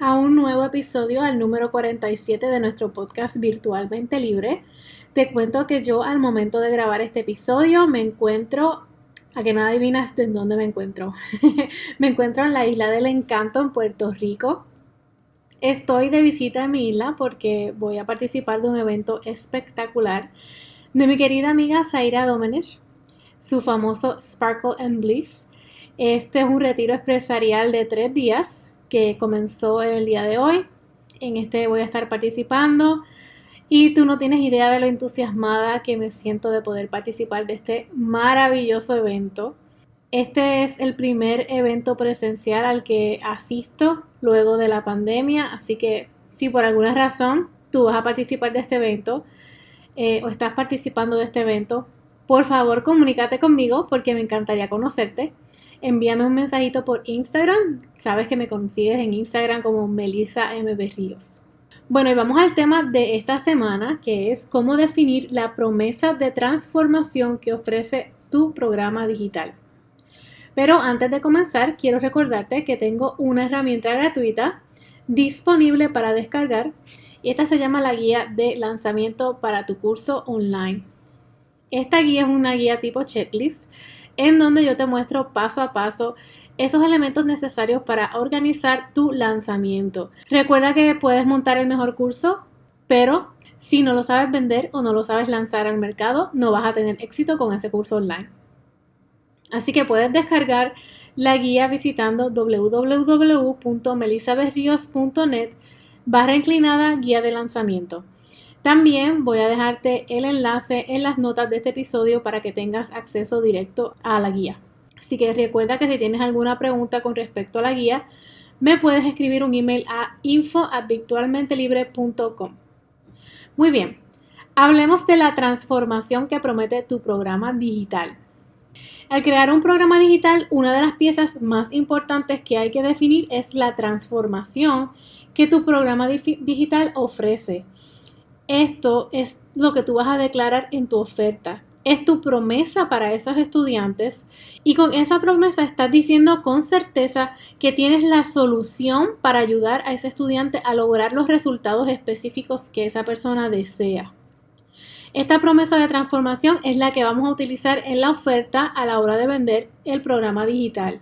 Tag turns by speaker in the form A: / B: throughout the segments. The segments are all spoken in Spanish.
A: a un nuevo episodio, al número 47 de nuestro podcast Virtualmente Libre. Te cuento que yo al momento de grabar este episodio me encuentro, a que no adivinas de dónde me encuentro, me encuentro en la isla del encanto en Puerto Rico. Estoy de visita en mi isla porque voy a participar de un evento espectacular de mi querida amiga Zaira Domenech, su famoso Sparkle and Bliss. Este es un retiro empresarial de tres días que comenzó en el día de hoy. En este voy a estar participando y tú no tienes idea de lo entusiasmada que me siento de poder participar de este maravilloso evento. Este es el primer evento presencial al que asisto luego de la pandemia, así que si por alguna razón tú vas a participar de este evento eh, o estás participando de este evento, por favor comunícate conmigo porque me encantaría conocerte envíame un mensajito por Instagram. Sabes que me consigues en Instagram como Melissa MB Ríos. Bueno, y vamos al tema de esta semana, que es cómo definir la promesa de transformación que ofrece tu programa digital. Pero antes de comenzar, quiero recordarte que tengo una herramienta gratuita disponible para descargar y esta se llama la guía de lanzamiento para tu curso online. Esta guía es una guía tipo checklist en donde yo te muestro paso a paso esos elementos necesarios para organizar tu lanzamiento. Recuerda que puedes montar el mejor curso, pero si no lo sabes vender o no lo sabes lanzar al mercado, no vas a tener éxito con ese curso online. Así que puedes descargar la guía visitando www.melisaberrios.net barra inclinada guía de lanzamiento. También voy a dejarte el enlace en las notas de este episodio para que tengas acceso directo a la guía. Así que recuerda que si tienes alguna pregunta con respecto a la guía, me puedes escribir un email a info@virtualmentelibre.com. Muy bien, hablemos de la transformación que promete tu programa digital. Al crear un programa digital, una de las piezas más importantes que hay que definir es la transformación que tu programa digital ofrece esto es lo que tú vas a declarar en tu oferta. Es tu promesa para esos estudiantes y con esa promesa estás diciendo con certeza que tienes la solución para ayudar a ese estudiante a lograr los resultados específicos que esa persona desea. Esta promesa de transformación es la que vamos a utilizar en la oferta a la hora de vender el programa digital.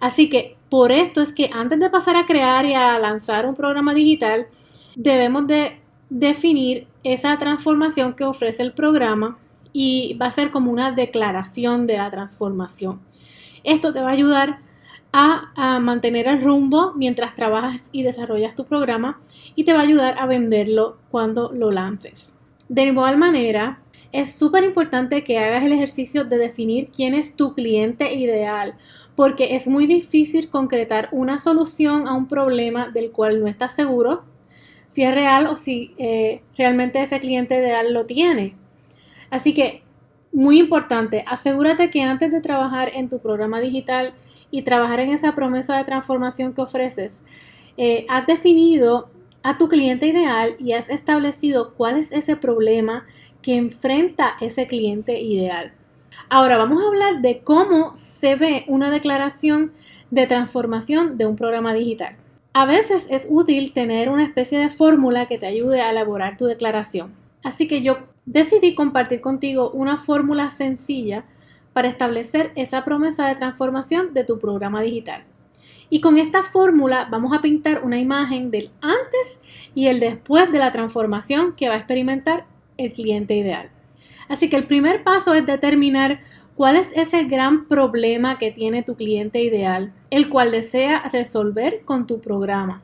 A: Así que por esto es que antes de pasar a crear y a lanzar un programa digital, debemos de definir esa transformación que ofrece el programa y va a ser como una declaración de la transformación. Esto te va a ayudar a, mantener el rumbo mientras trabajas y desarrollas tu programa y te va a ayudar a venderlo cuando lo lances. De igual manera, es súper importante que hagas el ejercicio de definir quién es tu cliente ideal, porque es muy difícil concretar una solución a un problema del cual no estás seguro si es real o si eh, realmente ese cliente ideal lo tiene. Así que, muy importante, asegúrate que antes de trabajar en tu programa digital y trabajar en esa promesa de transformación que ofreces, eh, has definido a tu cliente ideal y has establecido cuál es ese problema que enfrenta ese cliente ideal. Ahora vamos a hablar de cómo se ve una declaración de transformación de un programa digital. A veces es útil tener una especie de fórmula que te ayude a elaborar tu declaración. Así que yo decidí compartir contigo una fórmula sencilla para establecer esa promesa de transformación de tu programa digital. Y con esta fórmula vamos a pintar una imagen del antes y el después de la transformación que va a experimentar el cliente ideal. Así que el primer paso es determinar ¿Cuál es ese gran problema que tiene tu cliente ideal, el cual desea resolver con tu programa?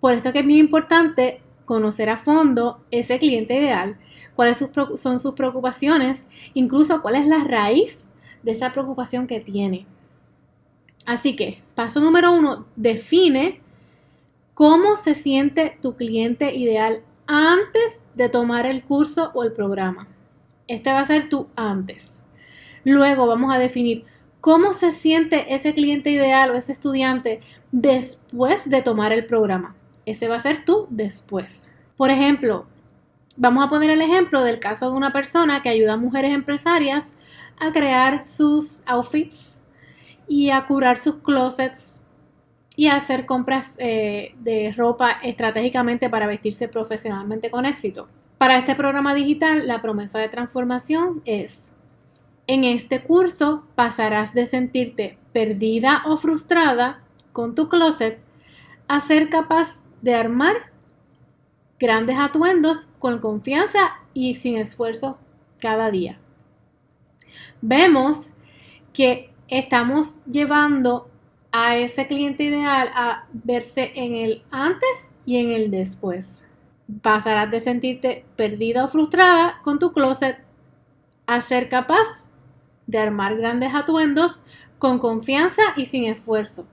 A: Por esto que es muy importante conocer a fondo ese cliente ideal, cuáles son sus preocupaciones, incluso cuál es la raíz de esa preocupación que tiene. Así que, paso número uno, define cómo se siente tu cliente ideal antes de tomar el curso o el programa. Este va a ser tu antes. Luego vamos a definir cómo se siente ese cliente ideal o ese estudiante después de tomar el programa. Ese va a ser tu después. Por ejemplo, vamos a poner el ejemplo del caso de una persona que ayuda a mujeres empresarias a crear sus outfits y a curar sus closets y a hacer compras eh, de ropa estratégicamente para vestirse profesionalmente con éxito. Para este programa digital, la promesa de transformación es, en este curso pasarás de sentirte perdida o frustrada con tu closet a ser capaz de armar grandes atuendos con confianza y sin esfuerzo cada día. Vemos que estamos llevando a ese cliente ideal a verse en el antes y en el después. Pasarás de sentirte perdida o frustrada con tu closet a ser capaz de armar grandes atuendos con confianza y sin esfuerzo.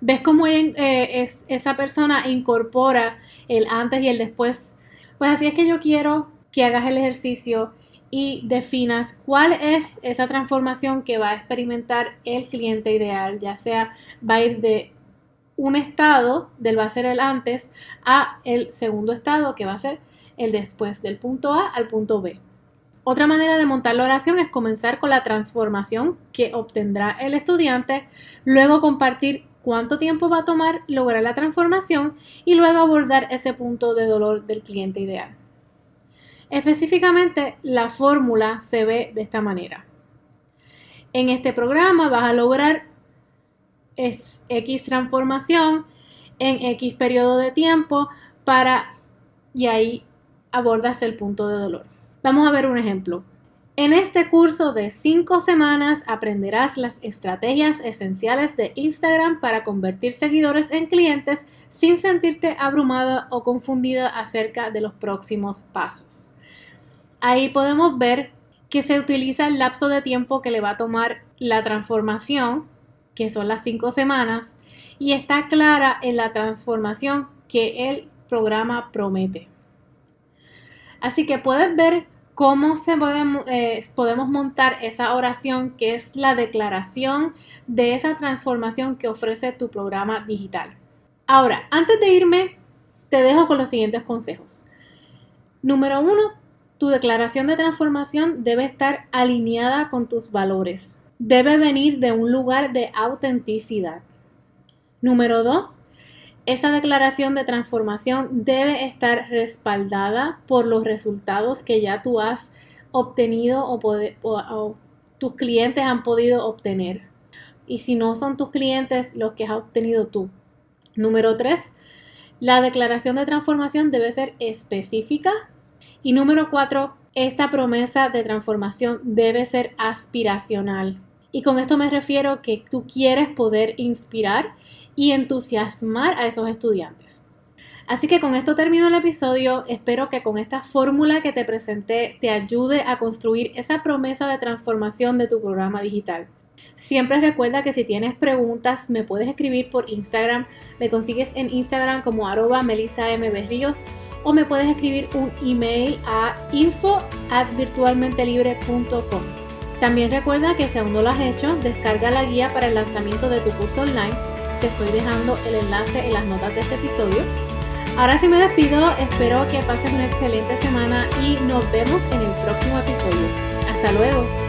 A: ¿Ves cómo eh, esa persona incorpora el antes y el después? Pues así es que yo quiero que hagas el ejercicio y definas cuál es esa transformación que va a experimentar el cliente ideal, ya sea va a ir de un estado del va a ser el antes a el segundo estado que va a ser el después del punto A al punto B. Otra manera de montar la oración es comenzar con la transformación que obtendrá el estudiante, luego compartir cuánto tiempo va a tomar lograr la transformación y luego abordar ese punto de dolor del cliente ideal. Específicamente, la fórmula se ve de esta manera. En este programa vas a lograr X transformación en X periodo de tiempo para y ahí abordas el punto de dolor. Vamos a ver un ejemplo. En este curso de 5 semanas aprenderás las estrategias esenciales de Instagram para convertir seguidores en clientes sin sentirte abrumada o confundida acerca de los próximos pasos. Ahí podemos ver que se utiliza el lapso de tiempo que le va a tomar la transformación, que son las cinco semanas, y está clara en la transformación que el programa promete. Así que puedes ver cómo se eh, podemos montar esa oración que es la declaración de esa transformación que ofrece tu programa digital. Ahora, antes de irme, te dejo con los siguientes consejos. Número uno, tu declaración de transformación debe estar alineada con tus valores. Debe venir de un lugar de autenticidad. Número dos, esa declaración de transformación debe estar respaldada por los resultados que ya tú has obtenido o, tus clientes han podido obtener. Y si no son tus clientes, los que has obtenido tú. Número tres, la declaración de transformación debe ser específica, y número cuatro, esta promesa de transformación debe ser aspiracional. Y con esto me refiero que tú quieres poder inspirar y entusiasmar a esos estudiantes. Así que con esto termino el episodio. Espero que con esta fórmula que te presenté te ayude a construir esa promesa de transformación de tu programa digital. Siempre recuerda que si tienes preguntas me puedes escribir por Instagram. Me consigues en Instagram como arroba melisambberrios o me puedes escribir un email a info at virtualmentelibre.com. También recuerda que si aún no lo has hecho, descarga la guía para el lanzamiento de tu curso online. Estoy dejando el enlace en las notas de este episodio. Ahora sí me despido, espero que pases una excelente semana y nos vemos en el próximo episodio. Hasta luego.